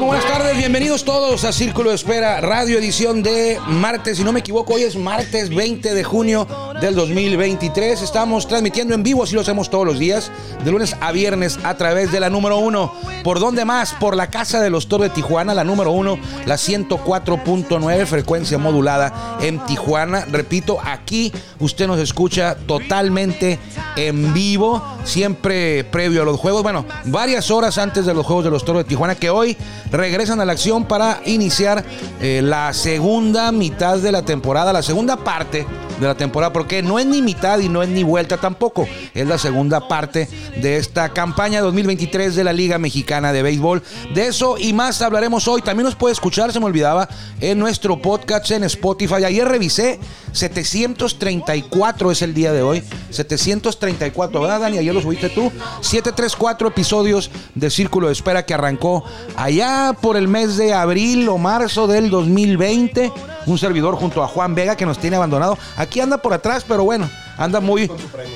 Buenas tardes, bienvenidos todos a Círculo de Espera, radio edición de martes, si no me equivoco, hoy es martes 20 de junio del 2023. Estamos transmitiendo en vivo, así lo hacemos todos los días, de lunes a viernes a través de la número uno. ¿Por dónde más? Por la Casa de los Toros de Tijuana, la número uno, la 104.9, frecuencia modulada en Tijuana. Repito, aquí usted nos escucha totalmente en vivo, siempre previo a los juegos. Bueno, varias horas antes de los Juegos de los Toros de Tijuana, que hoy regresan a la acción para iniciar eh, la segunda mitad de la temporada, la segunda parte de la temporada, porque no es ni mitad y no es ni vuelta tampoco, es la segunda parte de esta campaña 2023 de la Liga Mexicana de Béisbol. De eso y más hablaremos hoy. También nos puede escuchar, se me olvidaba, en nuestro podcast en Spotify. Ayer revisé, 734 es el día de hoy, 734, ¿verdad Dani? Ayer lo subiste tú, 734 episodios de Círculo de Espera que arrancó allá por el mes de abril o marzo del 2020. Un servidor junto a Juan Vega que nos tiene abandonado. Aquí anda por atrás, pero bueno, anda muy,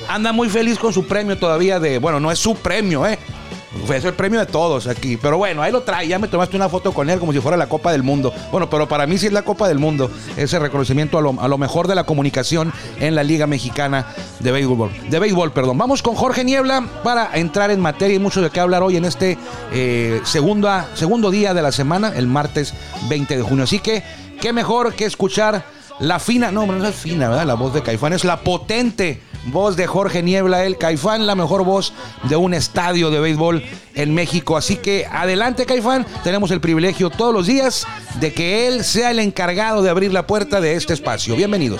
anda muy feliz con su premio todavía de, bueno, no es su premio, ¿eh? Es el premio de todos aquí. Pero bueno, ahí lo trae. Ya me tomaste una foto con él como si fuera la Copa del Mundo. Bueno, pero para mí sí es la Copa del Mundo. Ese reconocimiento a lo, a lo mejor de la comunicación en la Liga Mexicana de Béisbol. De béisbol, perdón. Vamos con Jorge Niebla para entrar en materia y mucho de qué hablar hoy en este eh, segunda, segundo día de la semana, el martes 20 de junio. Así que, qué mejor que escuchar la fina, no, no es fina, ¿verdad? La voz de Caifán es la potente voz de Jorge Niebla, el Caifán, la mejor voz de un estadio de béisbol en México. Así que adelante, Caifán. Tenemos el privilegio todos los días de que él sea el encargado de abrir la puerta de este espacio. Bienvenidos.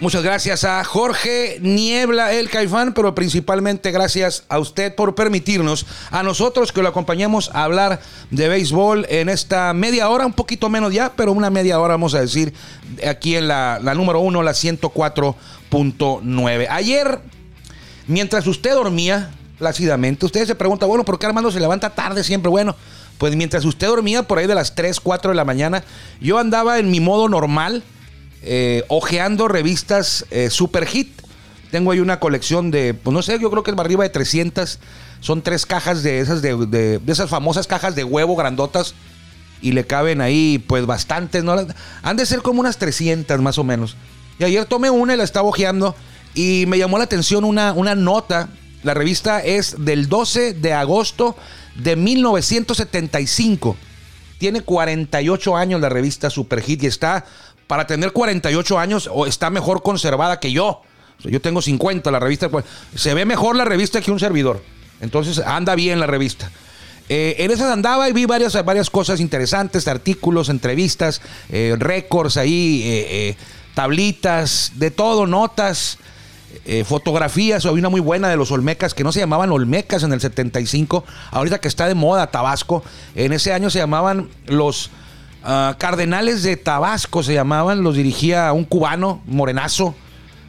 Muchas gracias a Jorge Niebla, el Caifán, pero principalmente gracias a usted por permitirnos, a nosotros que lo acompañamos a hablar de béisbol en esta media hora, un poquito menos ya, pero una media hora vamos a decir, aquí en la, número uno, la 104.9. Ayer, mientras usted dormía plácidamente, usted se pregunta, bueno, ¿por qué Armando se levanta tarde siempre? Bueno, pues mientras usted dormía por ahí de las 3, 4 de la mañana, yo andaba en mi modo normal, eh, ojeando revistas eh, Super Hit. Tengo ahí una colección de, pues no sé, yo creo que es arriba de 300. Son tres cajas de esas, de esas famosas cajas de huevo grandotas. Y le caben ahí, pues bastantes, ¿no? Han de ser como unas 300 más o menos. Y ayer tomé una y la estaba ojeando. Y me llamó la atención una, una nota. La revista es del 12 de agosto de 1975. Tiene 48 años la revista Super Hit y está, para tener 48 años, o está mejor conservada que yo. Yo tengo 50, la revista, pues, se ve mejor la revista que un servidor. Entonces anda bien la revista. Eh, en esas andaba y vi varias, varias cosas interesantes, artículos, entrevistas, eh, récords ahí, eh, tablitas, de todo, notas fotografías, había una muy buena de los Olmecas, que no se llamaban Olmecas en el 75, ahorita que está de moda Tabasco, en ese año se llamaban los ah, Cardenales de Tabasco, se llamaban, los dirigía un cubano, morenazo,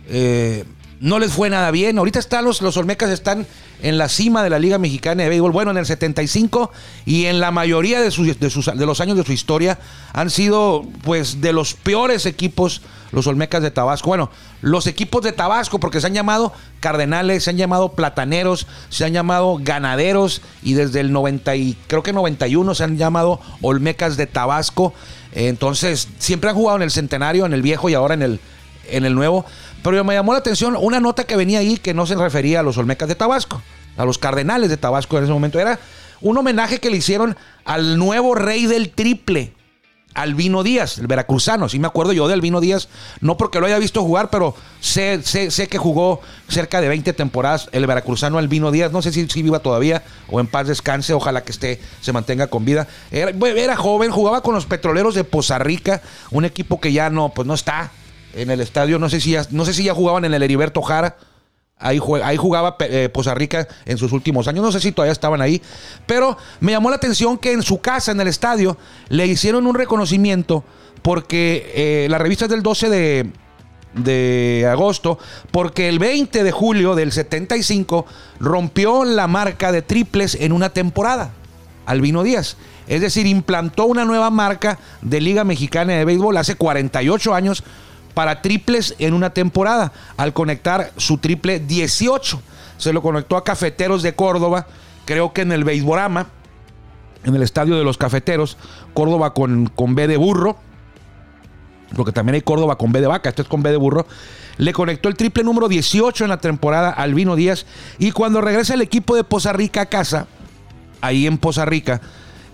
eh, no les fue nada bien. Ahorita están los, los Olmecas están en la cima de la Liga Mexicana de Béisbol. Bueno, en el 75 y en la mayoría de, sus, de, sus, de los años de su historia han sido pues de los peores equipos los Olmecas de Tabasco. Bueno, los equipos de Tabasco porque se han llamado Cardenales, se han llamado Plataneros, se han llamado Ganaderos y desde el 90 y creo que 91 se han llamado Olmecas de Tabasco. Entonces, siempre han jugado en el centenario, en el viejo y ahora en el, en el nuevo. Pero me llamó la atención una nota que venía ahí que no se refería a los Olmecas de Tabasco, a los Cardenales de Tabasco en ese momento. Era un homenaje que le hicieron al nuevo rey del triple, Albino Díaz, el veracruzano. Sí me acuerdo yo de Albino Díaz, no porque lo haya visto jugar, pero sé, sé, sé que jugó cerca de 20 temporadas el veracruzano Albino Díaz. No sé si, si viva todavía o en paz descanse, ojalá que esté, se mantenga con vida. Era, era joven, jugaba con los petroleros de Poza Rica, un equipo que ya no, pues no está en el estadio. No sé si ya, no sé si ya jugaban en el Heriberto Jara. Ahí, ahí jugaba eh, Poza Rica en sus últimos años. No sé si todavía estaban ahí. Pero me llamó la atención que en su casa, en el estadio, le hicieron un reconocimiento porque eh, la revista es del 12 de, de agosto, porque el 20 de julio del 75 rompió la marca de triples en una temporada. Albino Díaz. Es decir, implantó una nueva marca de Liga Mexicana de Béisbol hace 48 años para triples en una temporada, al conectar su triple 18. Se lo conectó a Cafeteros de Córdoba, creo que en el Beisborama, en el estadio de los Cafeteros, Córdoba con, con B de burro, porque también hay Córdoba con B de vaca, esto es con B de burro. Le conectó el triple número 18 en la temporada al Albino Díaz. Y cuando regresa el equipo de Poza Rica a casa, ahí en Poza Rica,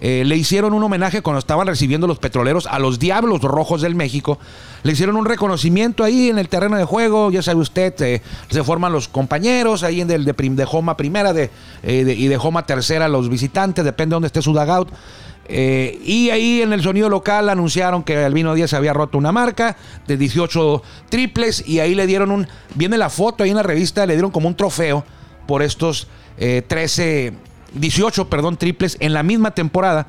eh, le hicieron un homenaje cuando estaban recibiendo los petroleros a los Diablos Rojos del México. Le hicieron un reconocimiento ahí en el terreno de juego, ya sabe usted, eh, se forman los compañeros ahí en el de, Joma primera eh, y de Joma tercera los visitantes, depende de dónde esté su dugout. Y ahí en el sonido local anunciaron que Albino Díaz había roto una marca de 18 triples y ahí le dieron un, viene la foto ahí en la revista, le dieron como un trofeo por estos 13 18, perdón, triples en la misma temporada.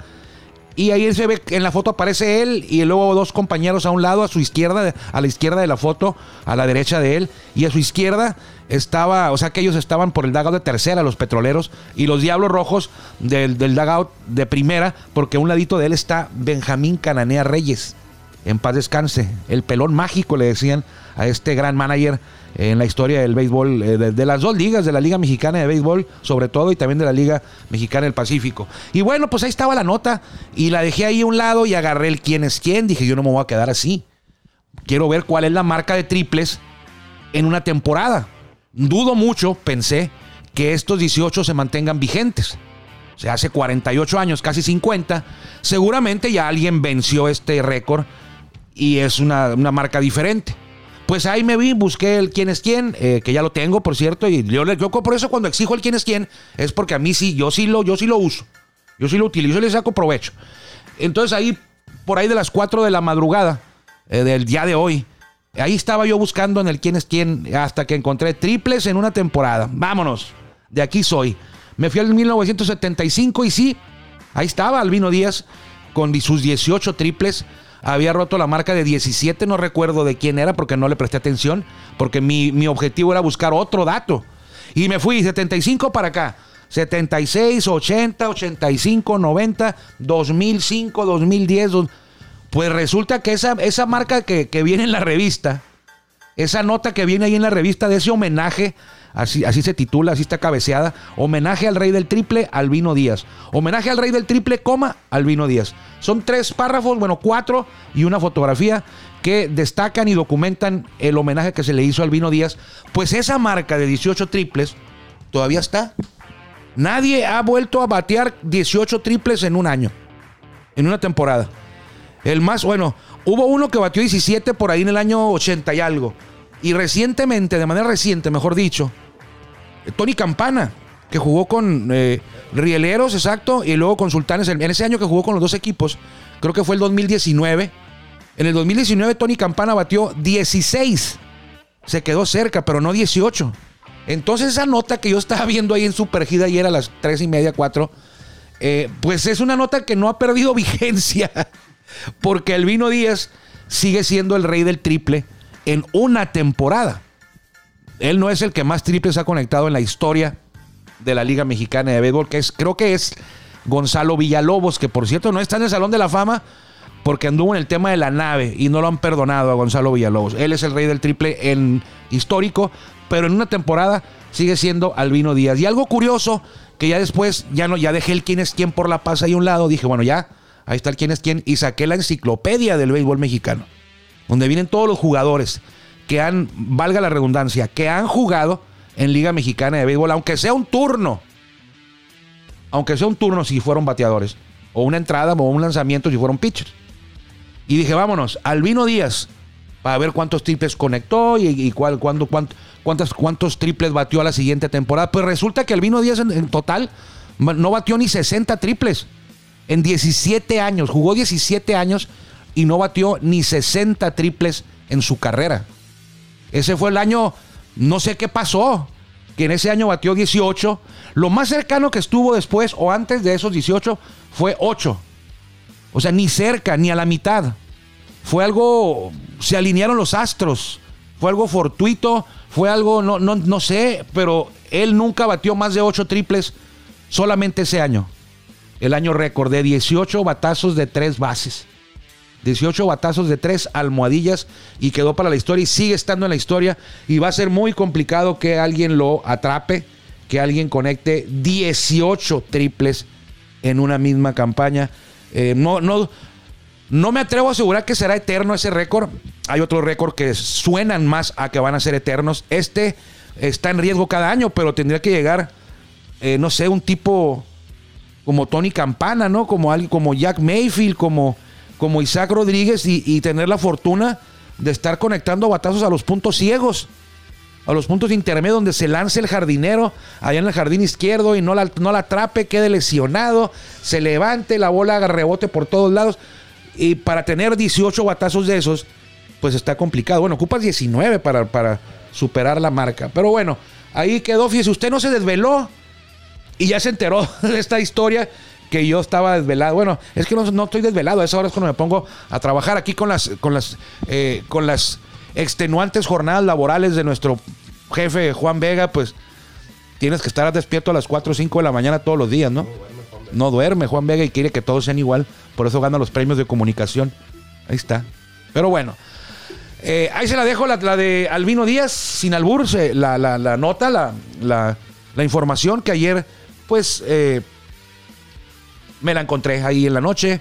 Y ahí se ve, en la foto aparece él y luego dos compañeros a un lado, a su izquierda, a la izquierda de la foto, a la derecha de él. Y a su izquierda estaba, o sea que ellos estaban por el dugout de tercera, los petroleros, y los diablos rojos del, del dugout de primera, porque a un ladito de él está Benjamín Cananea Reyes. En paz descanse. El pelón mágico le decían a este gran manager en la historia del béisbol, eh, de, las dos ligas, de la Liga Mexicana de Béisbol, sobre todo, y también de la Liga Mexicana del Pacífico. Y bueno, pues ahí estaba la nota, y la dejé ahí a un lado y agarré el quién es quién. Dije, yo no me voy a quedar así. Quiero ver cuál es la marca de triples en una temporada. Dudo mucho, pensé, que estos 18 se mantengan vigentes. O sea, hace 48 años, casi 50, seguramente ya alguien venció este récord y es una, una marca diferente. Pues ahí me vi, busqué el quién es quién, eh, que ya lo tengo, por cierto, y yo, yo por eso cuando exijo el quién es quién, es porque a mí sí, yo sí lo, yo sí lo uso. Yo sí lo utilizo y le saco provecho. Entonces ahí, por ahí de las 4 de la madrugada eh, del día de hoy, ahí estaba yo buscando en el quién es quién hasta que encontré triples en una temporada. Vámonos, de aquí soy. Me fui al 1975 y sí, ahí estaba Albino Díaz con sus 18 triples había roto la marca de 17, no recuerdo de quién era porque no le presté atención, porque mi, mi objetivo era buscar otro dato. Y me fui 75 para acá. 76, 80, 85, 90, 2005, 2010. Pues resulta que esa, esa marca que, que, viene en la revista, esa nota que viene ahí en la revista de ese homenaje Así, así se titula, así está cabeceada. Homenaje al rey del triple, Albino Díaz. Homenaje al rey del triple, coma, Albino Díaz. Son tres párrafos, bueno, cuatro y una fotografía que destacan y documentan el homenaje que se le hizo a Albino Díaz. Pues esa marca de 18 triples todavía está. Nadie ha vuelto a batear 18 triples en un año, en una temporada. El más, bueno, hubo uno que batió 17 por ahí en el año 80 y algo. Y recientemente, de manera reciente, mejor dicho, Tony Campana, que jugó con eh, Rieleros, exacto, y luego con Sultanes. En ese año que jugó con los dos equipos, creo que fue el 2019. En el 2019 Tony Campana batió 16. Se quedó cerca, pero no 18. Entonces esa nota que yo estaba viendo ahí en Supergida ayer a las 3 y media, 4, eh, pues es una nota que no ha perdido vigencia. Porque Elvino Díaz sigue siendo el rey del triple en una temporada. él no es el que más triples ha conectado en la historia de la Liga Mexicana de Béisbol, que es, creo que es Gonzalo Villalobos, que por cierto no está en el Salón de la Fama porque anduvo en el tema de la nave y no lo han perdonado a Gonzalo Villalobos. Él es el rey del triple en histórico, pero en una temporada sigue siendo Albino Díaz. Y algo curioso, que ya después ya no ya dejé el quién es quién por la paz ahí a un lado, dije, bueno, ya, ahí está el quién es quién y saqué la enciclopedia del béisbol mexicano, donde vienen todos los jugadores que han, valga la redundancia, que han jugado en Liga Mexicana de Béisbol, aunque sea un turno. Aunque sea un turno si fueron bateadores. O una entrada o un lanzamiento si fueron pitchers. Y dije, vámonos, Albino Díaz, para ver cuántos triples conectó y, cuál, cuándo, cuánt- cuántas, cuántos triples batió a la siguiente temporada. Pues resulta que Albino Díaz en, total no batió ni 60 triples. En 17 años, jugó 17 años y no batió ni 60 triples en su carrera. Ese fue el año, no sé qué pasó, que en ese año batió 18. Lo más cercano que estuvo después o antes de esos 18 fue 8. O sea, ni cerca, ni a la mitad. Fue algo, se alinearon los astros. Fue algo fortuito, fue algo, no, no, no sé, pero él nunca batió más de 8 triples solamente ese año. El año récord de 18 batazos de 3 bases. 18 batazos de 3 almohadillas y quedó para la historia y sigue estando en la historia y va a ser muy complicado que alguien lo atrape, que alguien conecte 18 triples en una misma campaña. Eh, no, no, no me atrevo a asegurar que será eterno ese récord. Hay otros récords que suenan más a que van a ser eternos. Este está en riesgo cada año, pero tendría que llegar, eh, no sé, un tipo como Tony Campana, ¿no? Como alguien como Jack Mayfield, como, como Isaac Rodríguez y, tener la fortuna de estar conectando batazos a los puntos ciegos, a los puntos intermedios donde se lance el jardinero allá en el jardín izquierdo y no la, no la atrape, quede lesionado, se levante, la bola rebote por todos lados. Y para tener 18 batazos de esos, pues está complicado. Bueno, ocupas 19 para, para superar la marca. Pero bueno, ahí quedó. Fíjese, usted no se desveló y ya se enteró de esta historia que yo estaba desvelado. Bueno, es que no, no estoy desvelado. A esa hora es cuando me pongo a trabajar aquí con las, con las, eh, con las extenuantes jornadas laborales de nuestro jefe Juan Vega. Pues tienes que estar despierto a las 4 o 5 de la mañana todos los días, ¿no? No duerme Juan Vega y quiere que todos sean igual. Por eso gana los premios de comunicación. Ahí está. Pero bueno. eh, ahí se la dejo, la, la de Albino Díaz, sin albur, la, la- la nota, la, la- la información que ayer, pues, eh, me la encontré ahí en la noche.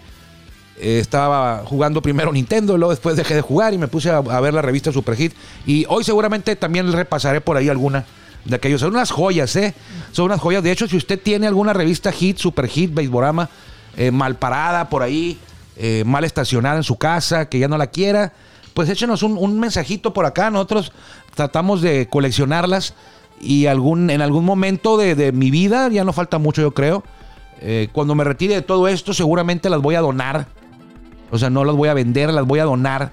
Eh, estaba jugando primero Nintendo, luego después dejé de jugar y me puse a, ver la revista Super Hit. Y hoy seguramente también repasaré por ahí alguna de aquellos. Son unas joyas, ¿eh? Son unas joyas. De hecho, si usted tiene alguna revista Hit, Super Hit, Beisborama, eh, mal parada por ahí, eh, mal estacionada en su casa, que ya no la quiera, pues échenos un mensajito por acá. Nosotros tratamos de coleccionarlas y algún, en algún momento de, de mi vida, ya no falta mucho yo creo, eh, cuando me retire de todo esto seguramente las voy a donar. O sea, no las voy a vender, las voy a donar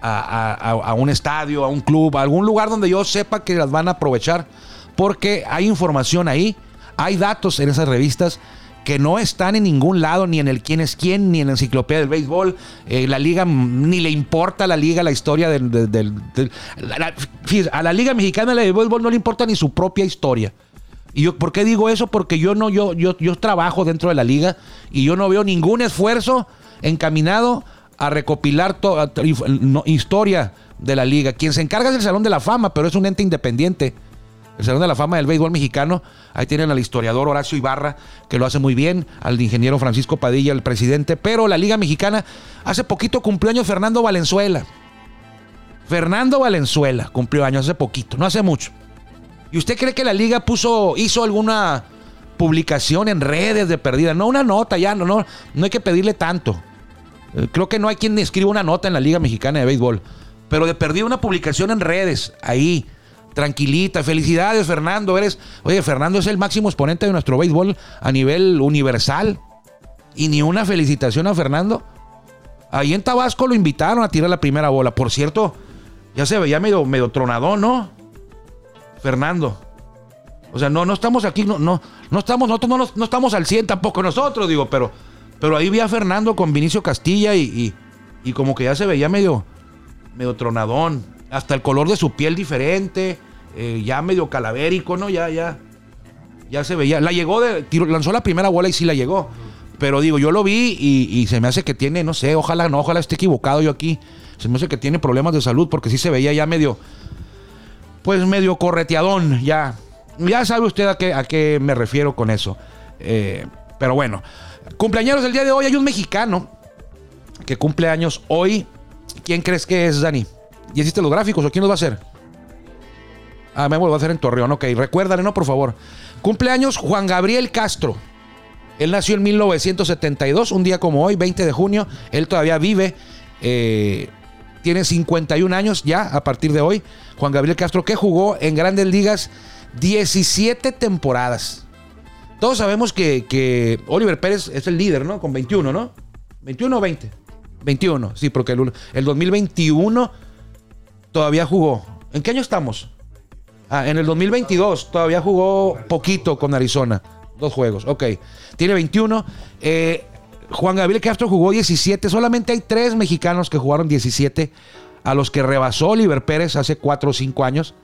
a, a- a- un estadio, a un club, a algún lugar donde yo sepa que las van a aprovechar. Porque hay información ahí, hay datos en esas revistas que no están en ningún lado, ni en el quién es quién, ni en la enciclopedia del béisbol. Eh, la liga, mm, ni le importa a la liga la historia del... la- a la liga mexicana de béisbol no le importa ni su propia historia. ¿Y yo por qué digo eso? Porque yo no, yo, yo, yo trabajo dentro de la liga y yo no veo ningún esfuerzo encaminado a recopilar toda historia de la liga. Quien se encarga es el Salón de la Fama, pero es un ente independiente. El Salón de la Fama del Béisbol Mexicano. Ahí tienen al historiador Horacio Ibarra, que lo hace muy bien, al ingeniero Francisco Padilla, el presidente. Pero la Liga Mexicana, hace poquito cumplió años Fernando Valenzuela. Fernando Valenzuela cumplió años hace poquito, no hace mucho. ¿Y usted cree que la liga puso, hizo alguna publicación en redes de perdida? No, una nota ya, no, no, no hay que pedirle tanto. Eh, Creo que no hay quien escriba una nota en la Liga Mexicana de Béisbol. Pero de perdida una publicación en redes, ahí, tranquilita. Felicidades, Fernando. Eres, oye, Fernando es el máximo exponente de nuestro béisbol a nivel universal. Y ni una felicitación a Fernando. Ahí en Tabasco lo invitaron a tirar la primera bola. Por cierto, ya se veía medio, medio tronadón, ¿no? Fernando. O sea, no, no estamos aquí, no, no, no estamos, nosotros no, no estamos al 100 tampoco nosotros, digo, pero, pero ahí vi a Fernando con Vinicio Castilla y, y, y como que ya se veía medio, medio tronadón. Hasta el color de su piel diferente, eh, ya medio calavérico, ¿no? Ya, ya, ya se veía. La llegó de, tiró- lanzó la primera bola y sí la llegó. Pero digo, yo lo vi y, y se me hace que tiene, no sé, ojalá no, ojalá esté equivocado yo aquí. Se me hace que tiene problemas de salud porque sí se veía ya medio, pues medio correteadón, ya. Ya sabe usted a qué, a qué me refiero con eso. Eh, pero bueno, cumpleaños del día de hoy hay un mexicano que cumple años hoy. ¿Quién crees que es, Dani? ¿Ya hiciste los gráficos o quién los va a hacer? Ah, me voy a hacer en Torreón, ok. Recuérdale, no, por favor. Cumpleaños Juan Gabriel Castro. Él nació en 1972, un día como hoy, 20 de junio. Él todavía vive. eh, tiene 51 años ya a partir de hoy. Juan Gabriel Castro, que jugó en grandes ligas 17 temporadas. Todos sabemos que, que Oliver Pérez es el líder, ¿no? Con 21, ¿no? 21 o 20. 21, sí, porque el, el 2021 todavía jugó. ¿En qué año estamos? Ah, en el 2022 todavía jugó poquito con Arizona. Dos juegos, ok. Tiene 21. Eh, Juan Gabriel Castro jugó 17. Solamente hay tres mexicanos que jugaron 17 a los que rebasó Oliver Pérez hace 4 o 5 años.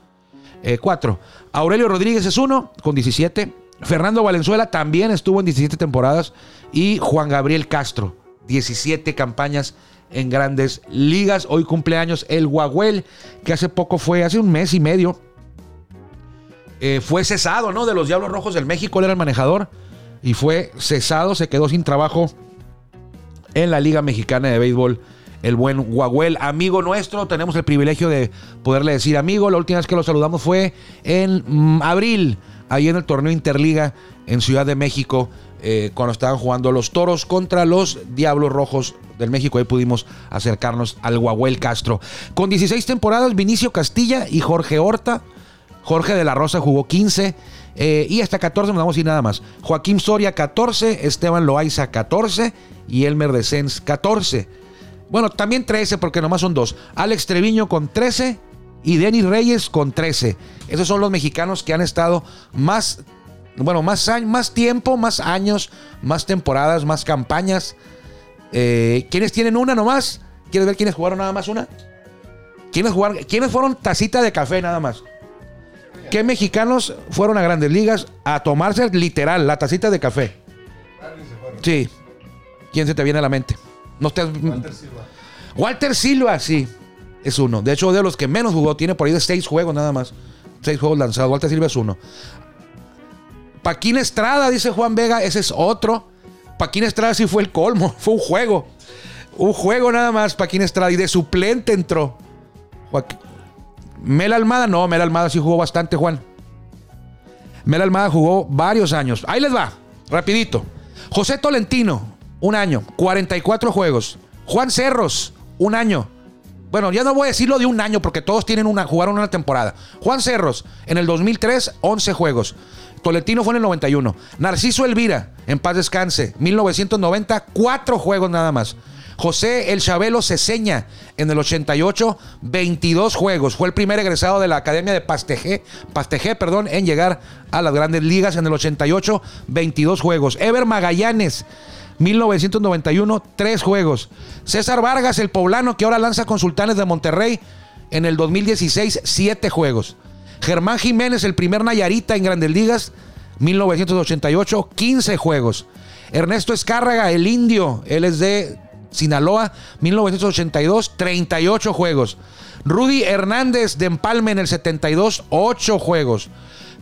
Eh, cuatro. Aurelio Rodríguez es uno con 17. Fernando Valenzuela también estuvo en 17 temporadas. Y Juan Gabriel Castro, 17 campañas en grandes ligas. Hoy cumpleaños el Guaguel, que hace poco fue, hace un mes y medio, eh, fue cesado, ¿no? De los Diablos Rojos del México, él era el manejador. Y fue cesado, se quedó sin trabajo en la Liga Mexicana de Béisbol. El buen Guaguel, amigo nuestro, tenemos el privilegio de poderle decir amigo. La última vez que lo saludamos fue en mm, abril, ahí en el torneo Interliga en Ciudad de México, eh, cuando estaban jugando los toros contra los Diablos Rojos del México. Ahí pudimos acercarnos al Guaguel Castro. Con 16 temporadas, Vinicio Castilla y Jorge Horta. Jorge de la Rosa jugó 15. eh, y hasta 14 nos vamos a ir nada más. Joaquín Soria 14, Esteban Loaiza 14 y Elmer de Sens 14. Bueno, también 13 porque nomás son dos. Alex Treviño con 13 y Denis Reyes con 13. Esos son los mexicanos que han estado más, bueno, más, más tiempo, más años, más temporadas, más campañas. Eh, ¿Quiénes tienen una nomás? ¿Quieres ver quiénes jugaron nada más una? ¿Quiénes, jugaron, ¿Quiénes fueron tacita de café nada más? ¿Qué mexicanos fueron a grandes ligas a tomarse literal la tacita de café? Sí. ¿Quién se te viene a la mente? No estés- Walter Silva, sí. Es uno. De hecho, de los que menos jugó, tiene por ahí de seis juegos nada más. Seis juegos lanzados. Walter Silva es uno. Paquín Estrada, dice Juan Vega, ese es otro. Paquín Estrada sí fue el colmo. Fue un juego. Un juego nada más, Paquín Estrada. Y de suplente entró. Mel Almada, no, Mel Almada sí jugó bastante, Juan. Mel Almada jugó varios años. Ahí les va, rapidito. José Tolentino, un año, 44 juegos. Juan Cerros, un año. Bueno, ya no voy a decirlo de un año porque todos tienen una, jugaron una temporada. Juan Cerros, en el 2003, 11 juegos. Tolentino fue en el 91. Narciso Elvira, en paz descanse, 1990, 4 juegos nada más. José El Chabelo Ceseña, en el 88, 22 juegos. Fue el primer egresado de la Academia de Pastejé, Pastejé perdón, en llegar a las grandes ligas en el 88, 22 juegos. Ever Magallanes, 1991, 3 juegos. César Vargas, el poblano que ahora lanza con Sultanes de Monterrey, en el 2016, 7 juegos. Germán Jiménez, el primer Nayarita en grandes ligas, 1988, 15 juegos. Ernesto Escárraga, el indio, él es de Sinaloa, 1982, 38 juegos. Rudy Hernández de Empalme en el 72, 8 juegos.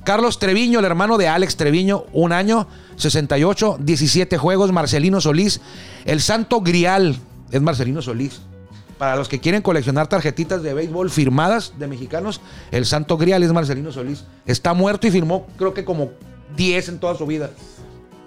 Carlos Treviño, el hermano de Alex Treviño, un año, 68, 17 juegos. Marcelino Solís, el santo grial, es Marcelino Solís. Para los que quieren coleccionar tarjetitas de béisbol firmadas de mexicanos, el santo grial es Marcelino Solís. Está muerto y firmó creo que como 10 en toda su vida.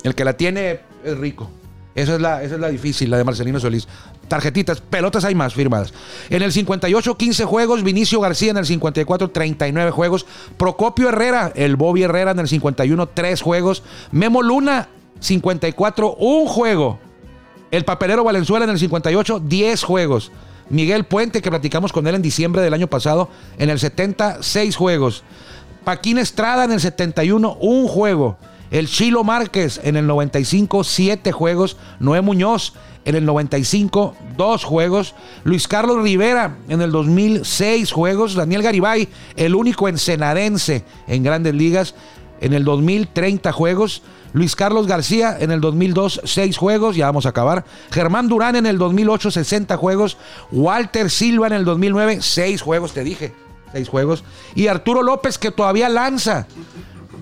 El que la tiene es rico. Esa es la, difícil, la de Marcelino Solís. Tarjetitas, pelotas hay más firmadas. En el 58, 15 juegos. Vinicio García en el 54, 39 juegos. Procopio Herrera, el Bobby Herrera en el 51, 3 juegos. Memo Luna, 54, un juego. El papelero Valenzuela en el 58, 10 juegos. Miguel Puente, que platicamos con él en diciembre del año pasado, en el 70, 6 juegos. Paquín Estrada en el 71, un juego. El Chilo Márquez en el 95, 7 juegos. Noé Muñoz en el 95, 2 juegos. Luis Carlos Rivera en el 2006 juegos. Daniel Garibay, el único ensenadense en grandes ligas, en el 2030 juegos. Luis Carlos García en el 2002, 6 juegos, ya vamos a acabar. Germán Durán en el 2008, 60 juegos. Walter Silva en el 2009, 6 juegos, te dije, 6 juegos. Y Arturo López que todavía lanza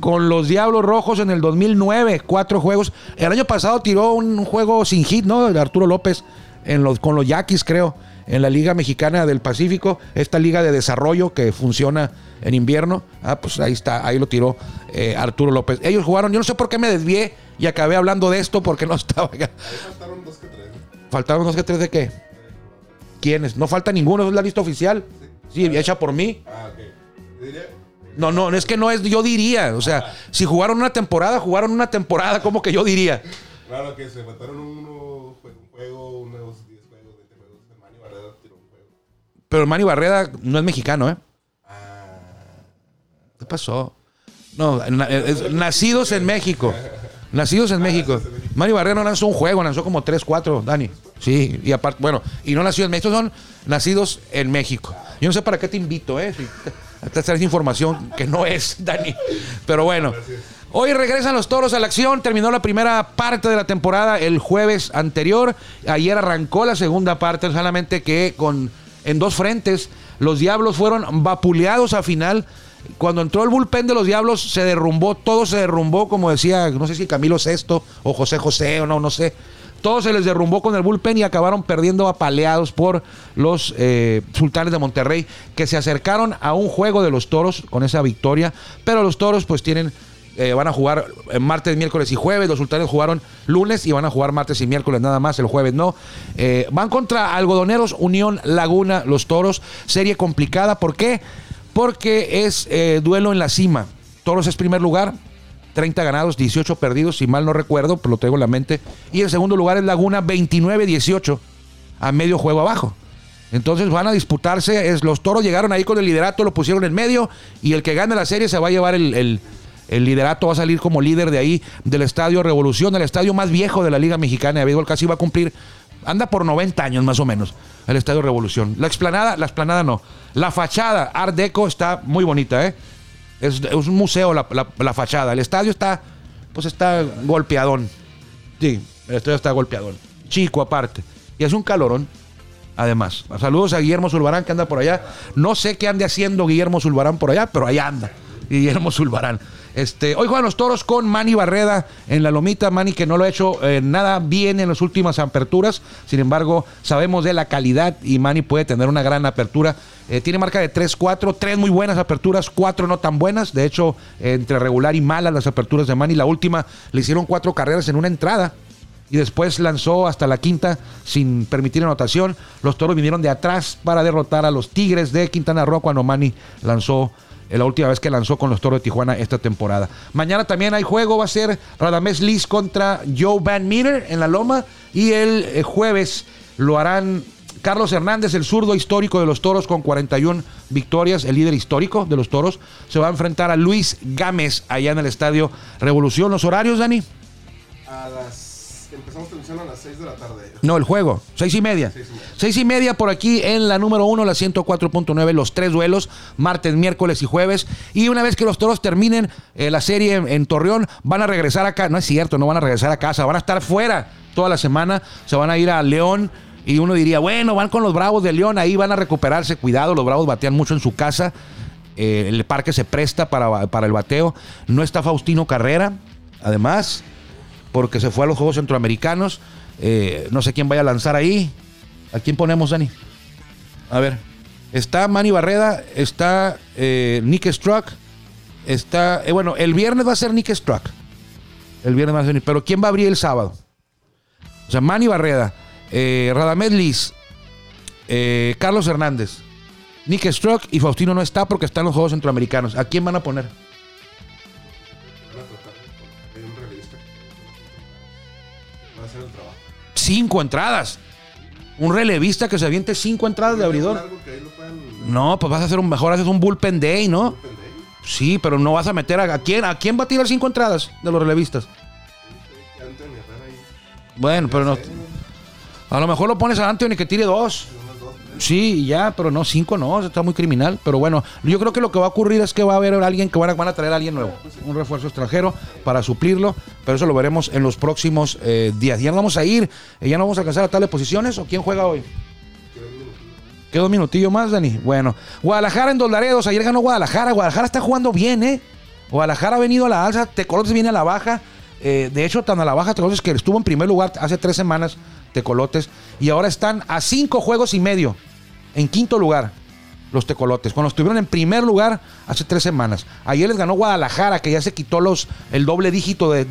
con los Diablos Rojos en el 2009, 4 juegos. El año pasado tiró un juego sin hit, ¿no? De Arturo López en los, con los Yaquis, creo, en la Liga Mexicana del Pacífico, esta liga de desarrollo que funciona en invierno. Ah, pues ahí está, ahí lo tiró eh, Arturo López. Ellos jugaron, yo no sé por qué me desvié y acabé hablando de esto porque no estaba acá. Faltaron dos que tres. ¿Faltaron dos que tres de qué? ¿Quiénes? No falta ninguno, es la lista oficial. Sí, hecha por mí. Ah, ok. Diría, No, no, es que no es, yo diría. O sea, si jugaron una temporada, jugaron una temporada, como que yo diría. claro que se faltaron uno, fue un juego, unos 10 juegos, 20 juegos. Manny Barrera tiró un juego. Pero Manny Barreda no es mexicano, ¿eh? Ah, ¿Qué pasó? No, na- es- nacidos en México. Nacidos en México. Manny Barrera no lanzó un juego, lanzó como 3, 4, Dani. Sí, y aparte, bueno, y no nació en México, estos son nacidos en México. Yo no sé para qué te invito, ¿eh? Si te traes información que no es, Dani. Pero bueno. Hoy regresan los toros a la acción. Terminó la primera parte de la temporada el jueves anterior. Ayer arrancó la segunda parte, solamente que con en dos frentes. Los diablos fueron vapuleados a final. Cuando entró el bullpen de los diablos, se derrumbó, todo se derrumbó, como decía, no sé si Camilo Sesto o José José o no, no sé. Todo se les derrumbó con el bullpen y acabaron perdiendo apaleados por los eh, sultanes de Monterrey, que se acercaron a un juego de los toros con esa victoria. Pero los toros, pues tienen eh, van a jugar eh, martes, miércoles y jueves. Los sultanes jugaron lunes y van a jugar martes y miércoles nada más, el jueves no. Van contra Algodoneros, Unión Laguna, los toros. Serie complicada. ¿Por qué? Porque es duelo en la cima. Toros es primer lugar, 30 ganados, 18 perdidos, si mal no recuerdo, pero lo tengo en la mente. Y en segundo lugar es Laguna, 29-18, a medio juego abajo. Entonces van a disputarse. Es, los toros llegaron ahí con el liderato, lo pusieron en medio. Y el que gane la serie se va a llevar el, el- el liderato, va a salir como líder de ahí, del Estadio Revolución, el estadio más viejo de la Liga Mexicana de Béisbol. Casi va a cumplir, anda por 90 años más o menos, el Estadio Revolución. La explanada, la explanada no. La fachada, Art Deco, está muy bonita, ¿eh? Es, es un museo la, la- la fachada. El estadio está, pues está golpeadón. Sí, el estadio está golpeadón. Chico aparte. Y es un calorón. Además, saludos a Guillermo Zulbarán que anda por allá. No sé qué ande haciendo Guillermo Zulbarán por allá, pero allá anda. Guillermo Zulbarán. Este, hoy juegan los toros con Manny Barreda en la lomita. Manny que no lo ha hecho eh, nada bien en las últimas aperturas. Sin embargo, sabemos de la calidad y Manny puede tener una gran apertura. Eh, tiene marca de 3-4, tres muy buenas aperturas, cuatro no tan buenas. De hecho, entre regular y malas las aperturas de Manny. La última le hicieron cuatro carreras en una entrada y después lanzó hasta la quinta sin permitir anotación. Los toros vinieron de atrás para derrotar a los Tigres de Quintana Roo cuando Manny lanzó eh, la última vez que lanzó con los toros de Tijuana esta temporada. Mañana también hay juego, va a ser Radamés Liz contra Joe Van Meter en la Loma y el eh, jueves lo harán Carlos Hernández, el zurdo histórico de los toros con 41 victorias, el líder histórico de los toros, se va a enfrentar a Luis Gámez allá en el Estadio Revolución. ¿Los horarios, Dani? a las. Empezamos transmisión a las 6 de la tarde. No, el juego. Seis y media. Seis y media. Seis y media por aquí en la número uno, la 104.9, los tres duelos, martes, miércoles y jueves. Y una vez que los toros terminen eh, la serie en, en Torreón, van a regresar acá. No es cierto, no van a regresar a casa, van a estar fuera toda la semana. Se van a ir a León. Y uno diría, bueno, van con los Bravos de León, ahí van a recuperarse. Cuidado, los Bravos batean mucho en su casa. Eh, el parque se presta para, para el bateo. No está Faustino Carrera, además porque se fue a los Juegos Centroamericanos. Eh, no sé quién vaya a lanzar ahí. ¿A quién ponemos, Dani? A ver. Está Manny Barreda, está eh, Nick Struck, está... eh, bueno, el viernes va a ser Nick Struck. El viernes va a ser... Pero ¿quién va a abrir el sábado? O sea, Manny Barreda, Radamés Liz, Carlos Hernández, Nick Struck y Faustino no está porque están los Juegos Centroamericanos. ¿A quién van a poner? Va a hacer el trabajo. Cinco entradas. Un relevista que se aviente cinco entradas de abridor. Algo que ahí lo puedan. No, pues vas a hacer un mejor, haces un bullpen day, ¿no? Bullpen day. Sí, pero no vas a meter a, a quién, a quién va a tirar cinco entradas de los relevistas. Que Anthony Herrera ahí. Bueno, pero no. A lo mejor lo pones a Anthony que tire dos. Sí, ya, pero no, cinco no, está muy criminal. Pero bueno, yo creo que lo que va a ocurrir es que va a haber alguien que van a, van a traer a alguien nuevo, un refuerzo extranjero para suplirlo, pero eso lo veremos en los próximos eh, días. Ya no vamos a ir, eh, ya no vamos a alcanzar a tales posiciones, ¿o quién juega hoy? Quedó un minutillo más, Dani. Bueno, Guadalajara en Dolaredos, ayer ganó Guadalajara, Guadalajara está jugando bien, ¿eh? Guadalajara ha venido a la alza, Tecolotes viene a la baja. Eh, de hecho, tan a la baja Tecolotes que estuvo en primer lugar hace tres semanas, Tecolotes, y ahora están a cinco juegos y medio, en quinto lugar, los Tecolotes, cuando estuvieron en primer lugar hace tres semanas. Ayer les ganó Guadalajara, que ya se quitó los, el doble dígito de-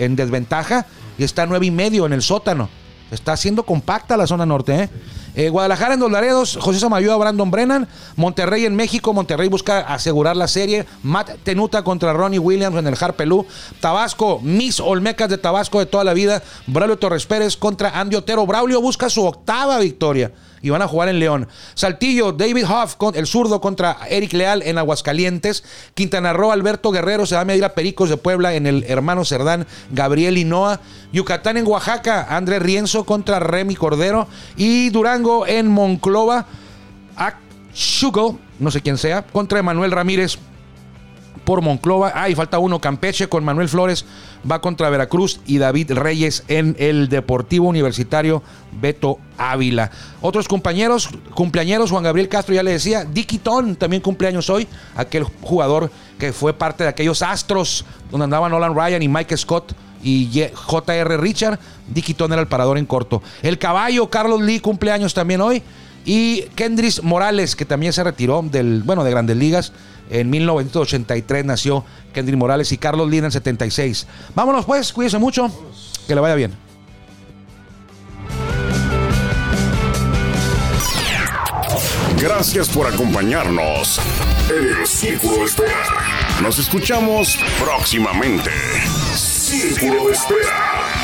en desventaja, y está nueve y medio en el sótano. Está haciendo compacta la zona norte, ¿eh? Eh, Guadalajara en Dos Laredos, José Samayoa, Brandon Brennan. Monterrey en México, Monterrey busca asegurar la serie. Matt Tenuta contra Ronnie Williams en el Harpelú. Tabasco, Miss Olmecas de Tabasco de toda la vida. Braulio Torres Pérez contra Andy Otero. Braulio busca su octava victoria y van a jugar en León. Saltillo, David Huff, el zurdo contra Eric Leal en Aguascalientes. Quintana Roo, Alberto Guerrero se va a medir a Pericos de Puebla en el hermano Cerdán, Gabriel Hinoa. Yucatán en Oaxaca, Andrés Rienzo contra Remy Cordero. Y Durango en Monclova, Axugo, no sé quién sea, contra Emanuel Ramírez por Monclova. Ah, y falta uno, Campeche con Manuel Flores va contra Veracruz y David Reyes en el Deportivo Universitario Beto Ávila. Otros compañeros, cumpleañeros, Juan Gabriel Castro ya le decía, Diquitón también cumpleaños hoy, aquel jugador que fue parte de aquellos astros donde andaban Nolan Ryan y Mike Scott y J.R. Richard. Diquitón era el parador en corto. El caballo, Carlos Lee, cumpleaños también hoy. Y Kendris Morales, que también se retiró del, bueno, de Grandes Ligas. En 1983 nació Kendris Morales y Carlos Lee en el 76. Vámonos pues, cuídense mucho. Que le vaya bien. Gracias por acompañarnos en el Círculo Espera. Nos escuchamos próximamente. Círculo Espera.